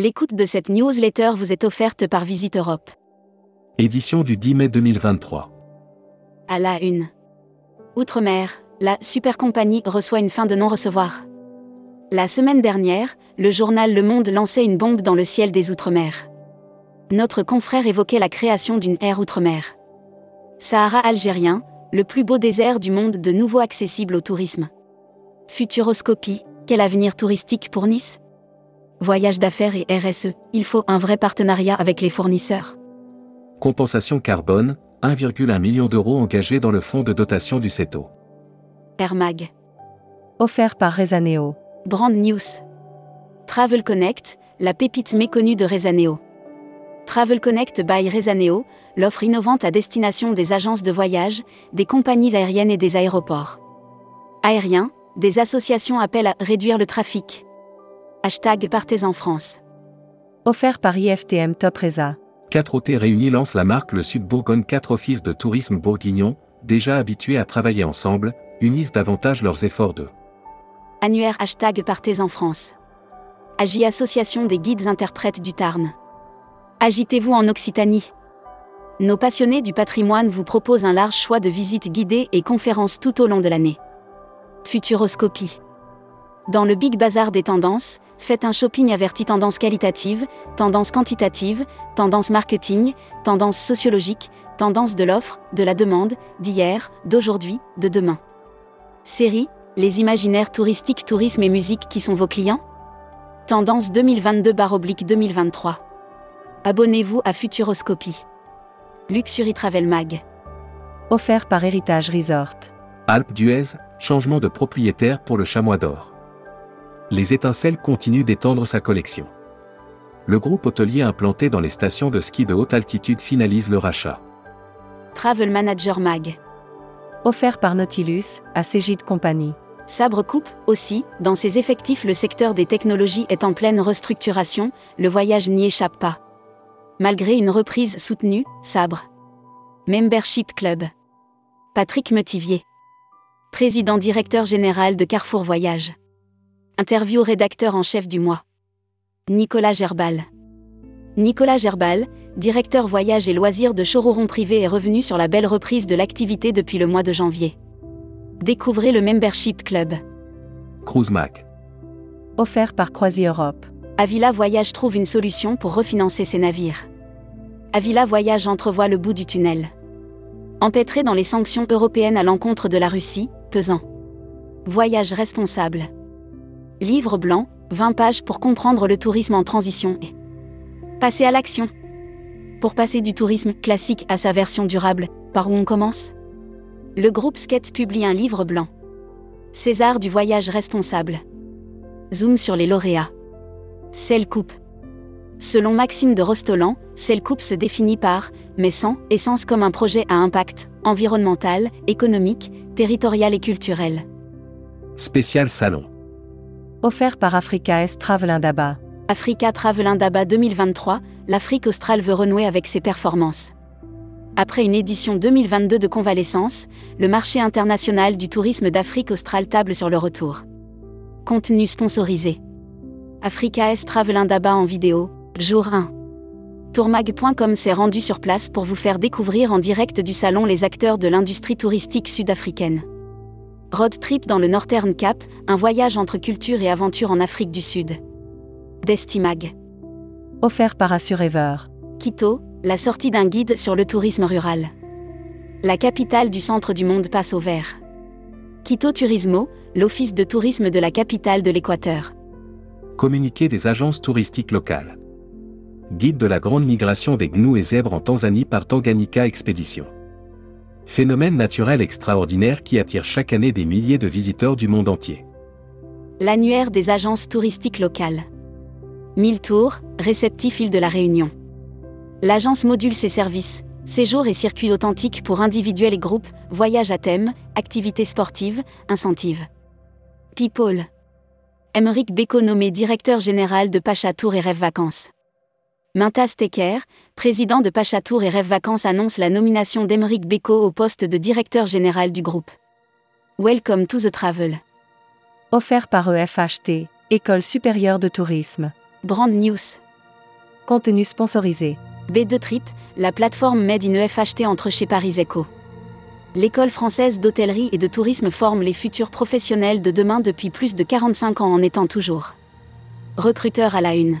L'écoute de cette newsletter vous est offerte par Visite Europe. Édition du 10 mai 2023. À la une. Outre-mer, la super compagnie reçoit une fin de non-recevoir. La semaine dernière, le journal Le Monde lançait une bombe dans le ciel des Outre-mer. Notre confrère évoquait la création d'une aire Outre-mer. Sahara algérien, le plus beau désert du monde de nouveau accessible au tourisme. Futuroscopie, quel avenir touristique pour Nice? Voyage d'affaires et RSE, il faut un vrai partenariat avec les fournisseurs. Compensation carbone, 1,1 million d'euros engagés dans le fonds de dotation du CETO. Air Mag. Offert par Rezaneo. Brand News. Travel Connect, la pépite méconnue de Rezaneo. Travel Connect by Rezaneo, l'offre innovante à destination des agences de voyage, des compagnies aériennes et des aéroports. Aériens, des associations appellent à réduire le trafic. Hashtag Partez en France. Offert par IFTM Top Reza. 4 OT réunis lancent la marque Le Sud Bourgogne 4 offices de tourisme bourguignon, déjà habitués à travailler ensemble, unissent davantage leurs efforts de Annuaire hashtag Partez en France. Agi Association des guides interprètes du Tarn. Agitez-vous en Occitanie. Nos passionnés du patrimoine vous proposent un large choix de visites guidées et conférences tout au long de l'année. Futuroscopie. Dans le Big Bazar des tendances, faites un shopping averti tendance qualitative, tendance quantitative, tendance marketing, tendance sociologique, tendance de l'offre, de la demande, d'hier, d'aujourd'hui, de demain. Série, les imaginaires touristiques, tourisme et musique qui sont vos clients? Tendance 2022-2023. Abonnez-vous à Futuroscopie. Luxury Travel Mag. Offert par Héritage Resort. Alpes d'Huez, changement de propriétaire pour le chamois d'or les étincelles continuent d'étendre sa collection. Le groupe hôtelier implanté dans les stations de ski de haute altitude finalise le rachat. Travel Manager Mag. Offert par Nautilus, à Cégide Compagnie. Sabre Coupe, aussi, dans ses effectifs le secteur des technologies est en pleine restructuration, le voyage n'y échappe pas. Malgré une reprise soutenue, Sabre. Membership Club. Patrick Metivier. Président directeur général de Carrefour Voyage. Interview rédacteur en chef du mois. Nicolas Gerbal. Nicolas Gerbal, directeur voyage et loisirs de Chororon Privé est revenu sur la belle reprise de l'activité depuis le mois de janvier. Découvrez le Membership Club. Cruise Mac. Offert par Croisi Europe. Avila Voyage trouve une solution pour refinancer ses navires. Avila Voyage entrevoit le bout du tunnel. Empêtré dans les sanctions européennes à l'encontre de la Russie, pesant. Voyage responsable. Livre blanc, 20 pages pour comprendre le tourisme en transition et passer à l'action. Pour passer du tourisme classique à sa version durable, par où on commence? Le groupe Sketch publie un livre blanc. César du voyage responsable. Zoom sur les lauréats. Celle coupe. Selon Maxime de Rostolan, Celle coupe se définit par, mais sans, essence comme un projet à impact environnemental, économique, territorial et culturel. Spécial salon. Offert par Africa S Travel Indaba. Africa Travel Indaba 2023, l'Afrique australe veut renouer avec ses performances. Après une édition 2022 de convalescence, le marché international du tourisme d'Afrique australe table sur le retour. Contenu sponsorisé. Africa S Travel Indaba en vidéo, jour 1. Tourmag.com s'est rendu sur place pour vous faire découvrir en direct du salon les acteurs de l'industrie touristique sud-africaine. Road Trip dans le Northern Cap, un voyage entre culture et aventure en Afrique du Sud. Destimag. Offert par Assurever. Quito, la sortie d'un guide sur le tourisme rural. La capitale du centre du monde passe au vert. Quito Turismo, l'office de tourisme de la capitale de l'Équateur. Communiqué des agences touristiques locales. Guide de la grande migration des gnous et zèbres en Tanzanie par Tanganyika Expédition. Phénomène naturel extraordinaire qui attire chaque année des milliers de visiteurs du monde entier. L'annuaire des agences touristiques locales. 1000 tours, réceptif île de la Réunion. L'agence module ses services, séjours et circuits authentiques pour individuels et groupes, voyages à thème, activités sportives, incentives. People. Emeric Beko nommé directeur général de Pacha Tour et Rêve Vacances. Mintas Teker, président de Pachatour et Rêve Vacances annonce la nomination d'Emeric Beko au poste de directeur général du groupe. Welcome to the travel. Offert par EFHT, École supérieure de tourisme. Brand News. Contenu sponsorisé. B2 Trip, la plateforme Made in EFHT entre chez Paris Eco. L'école française d'hôtellerie et de tourisme forme les futurs professionnels de demain depuis plus de 45 ans en étant toujours. Recruteur à la une.